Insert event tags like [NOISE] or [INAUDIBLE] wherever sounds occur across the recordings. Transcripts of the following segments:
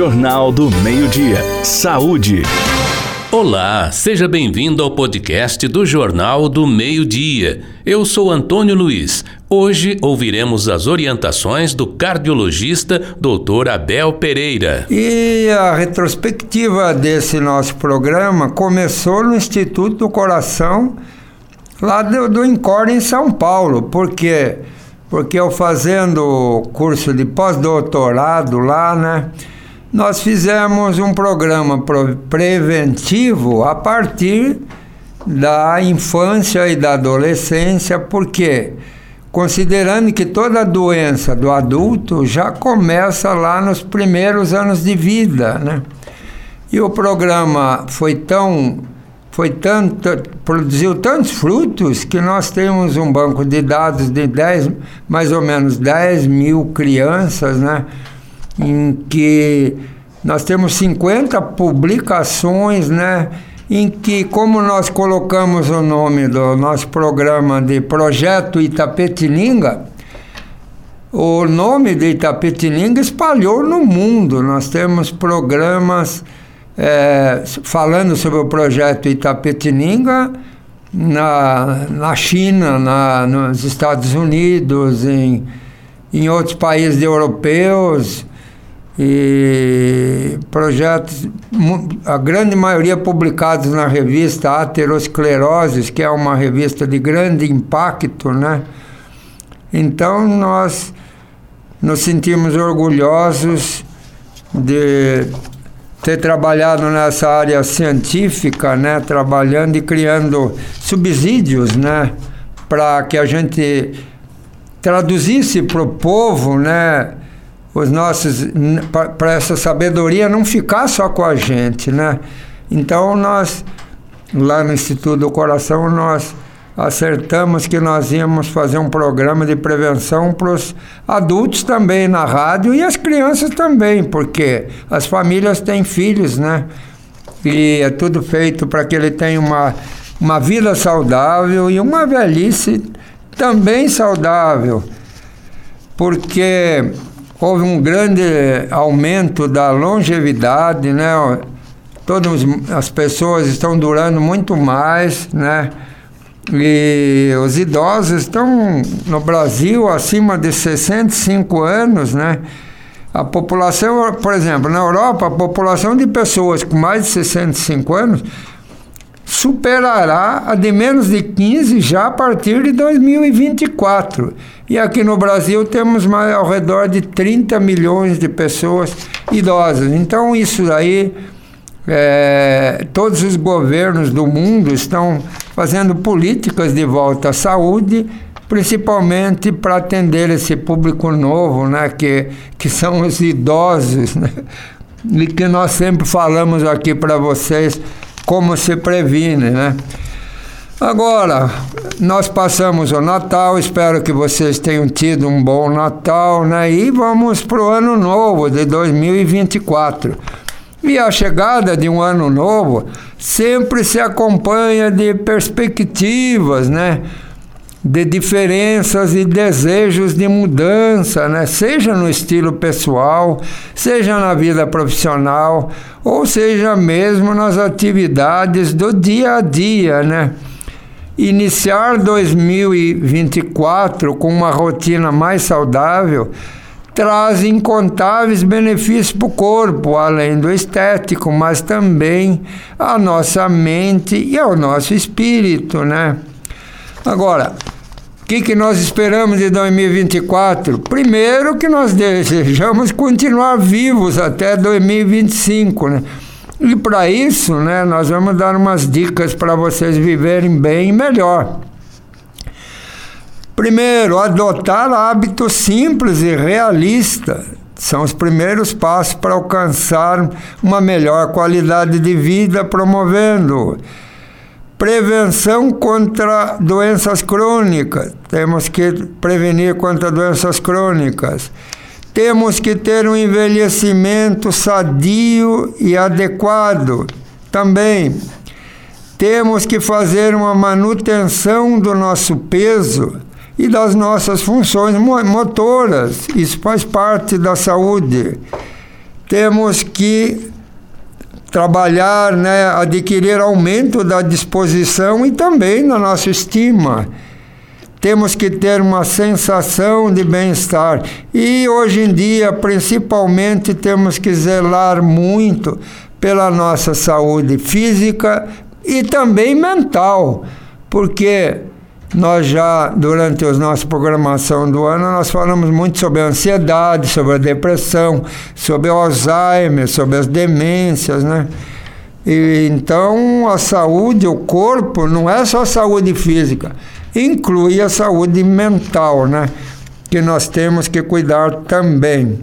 Jornal do Meio-Dia. Saúde. Olá, seja bem-vindo ao podcast do Jornal do Meio-Dia. Eu sou Antônio Luiz. Hoje ouviremos as orientações do cardiologista Dr. Abel Pereira. E a retrospectiva desse nosso programa começou no Instituto do Coração, lá do, do Encore em São Paulo, porque porque eu fazendo curso de pós-doutorado lá, né? Nós fizemos um programa preventivo a partir da infância e da adolescência, porque considerando que toda doença do adulto já começa lá nos primeiros anos de vida, né? E o programa foi tão foi tanto produziu tantos frutos que nós temos um banco de dados de 10, mais ou menos 10 mil crianças, né? Em que nós temos 50 publicações, né? Em que, como nós colocamos o nome do nosso programa de Projeto Itapetininga, o nome de Itapetininga espalhou no mundo. Nós temos programas é, falando sobre o projeto Itapetininga na, na China, na, nos Estados Unidos, em, em outros países europeus e projetos, a grande maioria publicados na revista Aterosclerose, que é uma revista de grande impacto, né? Então nós nos sentimos orgulhosos de ter trabalhado nessa área científica, né? Trabalhando e criando subsídios, né? Para que a gente traduzisse para o povo, né? Os nossos para essa sabedoria não ficar só com a gente, né? Então nós lá no Instituto do Coração nós acertamos que nós íamos fazer um programa de prevenção para os adultos também na rádio e as crianças também, porque as famílias têm filhos, né? E é tudo feito para que ele tenha uma, uma vida saudável e uma velhice também saudável. Porque houve um grande aumento da longevidade, né? Todas as pessoas estão durando muito mais, né? E os idosos estão no Brasil acima de 65 anos, né? A população, por exemplo, na Europa, a população de pessoas com mais de 65 anos superará a de menos de 15 já a partir de 2024. E aqui no Brasil temos mais, ao redor de 30 milhões de pessoas idosas. Então, isso aí, é, todos os governos do mundo estão fazendo políticas de volta à saúde, principalmente para atender esse público novo, né, que, que são os idosos, né, e que nós sempre falamos aqui para vocês como se previne, né? Agora, nós passamos o Natal, espero que vocês tenham tido um bom Natal, né? E vamos para o ano novo de 2024. E a chegada de um ano novo sempre se acompanha de perspectivas, né? De diferenças e desejos de mudança, né? seja no estilo pessoal, seja na vida profissional, ou seja mesmo nas atividades do dia a dia. Né? Iniciar 2024 com uma rotina mais saudável traz incontáveis benefícios para o corpo, além do estético, mas também à nossa mente e ao nosso espírito, né? Agora, que, que nós esperamos de 2024? Primeiro que nós desejamos continuar vivos até 2025, né? E para isso, né, nós vamos dar umas dicas para vocês viverem bem e melhor. Primeiro, adotar hábitos simples e realistas. São os primeiros passos para alcançar uma melhor qualidade de vida, promovendo Prevenção contra doenças crônicas. Temos que prevenir contra doenças crônicas. Temos que ter um envelhecimento sadio e adequado. Também temos que fazer uma manutenção do nosso peso e das nossas funções motoras. Isso faz parte da saúde. temos que trabalhar, né, adquirir aumento da disposição e também na nossa estima. Temos que ter uma sensação de bem-estar. E hoje em dia, principalmente, temos que zelar muito pela nossa saúde física e também mental, porque nós já, durante a nossa programação do ano, nós falamos muito sobre a ansiedade, sobre a depressão, sobre o Alzheimer, sobre as demências, né? E, então, a saúde, o corpo, não é só saúde física, inclui a saúde mental, né? Que nós temos que cuidar também.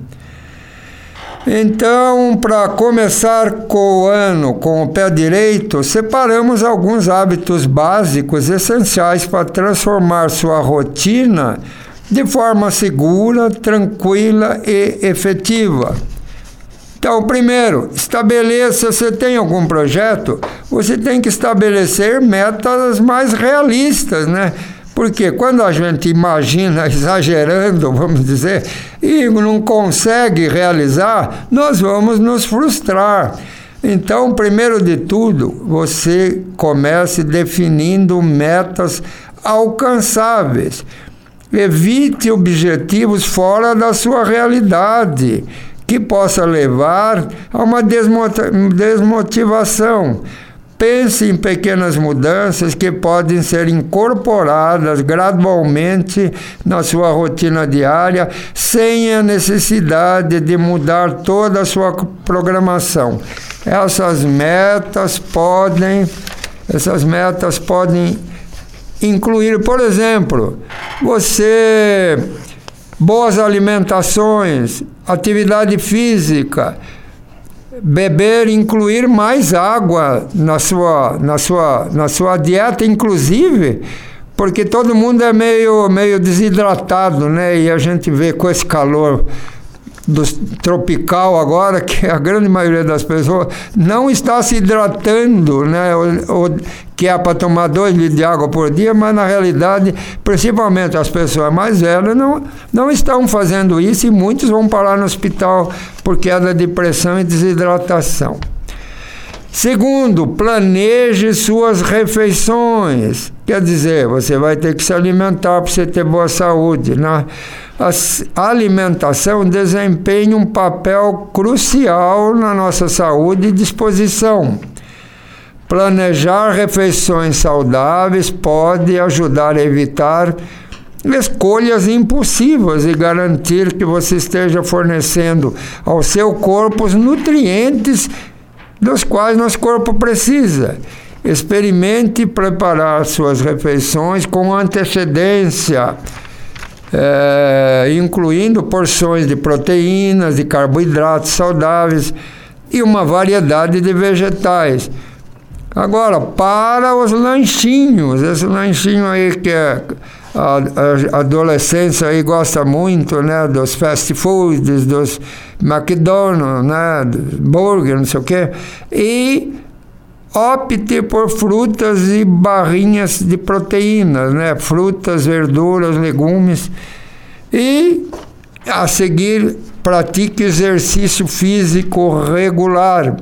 Então, para começar com o ano com o pé direito, separamos alguns hábitos básicos essenciais para transformar sua rotina de forma segura, tranquila e efetiva. Então, primeiro, estabeleça, você tem algum projeto, você tem que estabelecer metas mais realistas, né? Porque quando a gente imagina [LAUGHS] exagerando, vamos dizer, e não consegue realizar, nós vamos nos frustrar. Então, primeiro de tudo, você comece definindo metas alcançáveis. Evite objetivos fora da sua realidade, que possa levar a uma desmotivação. Pense em pequenas mudanças que podem ser incorporadas gradualmente na sua rotina diária, sem a necessidade de mudar toda a sua programação. Essas metas podem, essas metas podem incluir, por exemplo, você boas alimentações, atividade física, beber, incluir mais água na sua, na sua, na sua dieta, inclusive, porque todo mundo é meio, meio desidratado, né? E a gente vê com esse calor do tropical agora, que a grande maioria das pessoas não está se hidratando, né? Ou, ou, que é para tomar dois litros de água por dia, mas na realidade, principalmente as pessoas mais velhas, não, não estão fazendo isso e muitos vão parar no hospital por queda de pressão e desidratação. Segundo, planeje suas refeições. Quer dizer, você vai ter que se alimentar para você ter boa saúde. Né? A alimentação desempenha um papel crucial na nossa saúde e disposição. Planejar refeições saudáveis pode ajudar a evitar escolhas impulsivas e garantir que você esteja fornecendo ao seu corpo os nutrientes dos quais nosso corpo precisa. Experimente preparar suas refeições com antecedência, é, incluindo porções de proteínas, de carboidratos saudáveis e uma variedade de vegetais. Agora, para os lanchinhos, esse lanchinho aí que é a, a, adolescência aí gosta muito, né, dos fast foods, dos McDonald's, né, burger, não sei o quê, e opte por frutas e barrinhas de proteínas, né, frutas, verduras, legumes, e a seguir pratique exercício físico regular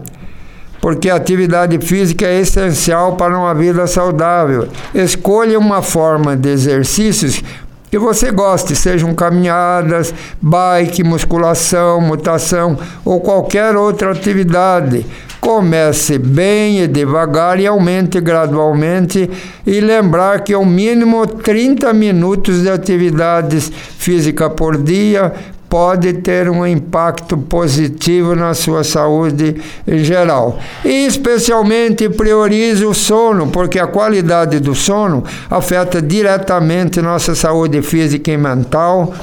porque a atividade física é essencial para uma vida saudável. Escolha uma forma de exercícios que você goste, sejam caminhadas, bike, musculação, mutação ou qualquer outra atividade. Comece bem e devagar e aumente gradualmente e lembrar que ao mínimo 30 minutos de atividades física por dia pode ter um impacto positivo na sua saúde em geral. E especialmente priorize o sono, porque a qualidade do sono afeta diretamente nossa saúde física e mental.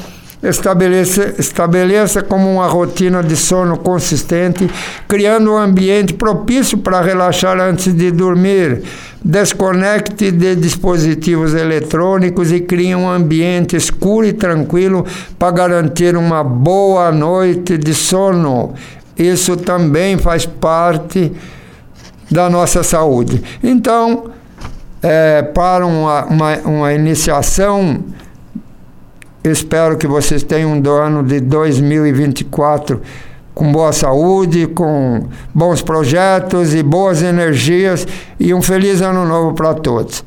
Estabeleça, estabeleça como uma rotina de sono consistente, criando um ambiente propício para relaxar antes de dormir Desconecte de dispositivos eletrônicos e crie um ambiente escuro e tranquilo para garantir uma boa noite de sono. Isso também faz parte da nossa saúde. Então, é, para uma, uma, uma iniciação, espero que vocês tenham um ano de 2024 com boa saúde, com bons projetos e boas energias e um feliz ano novo para todos.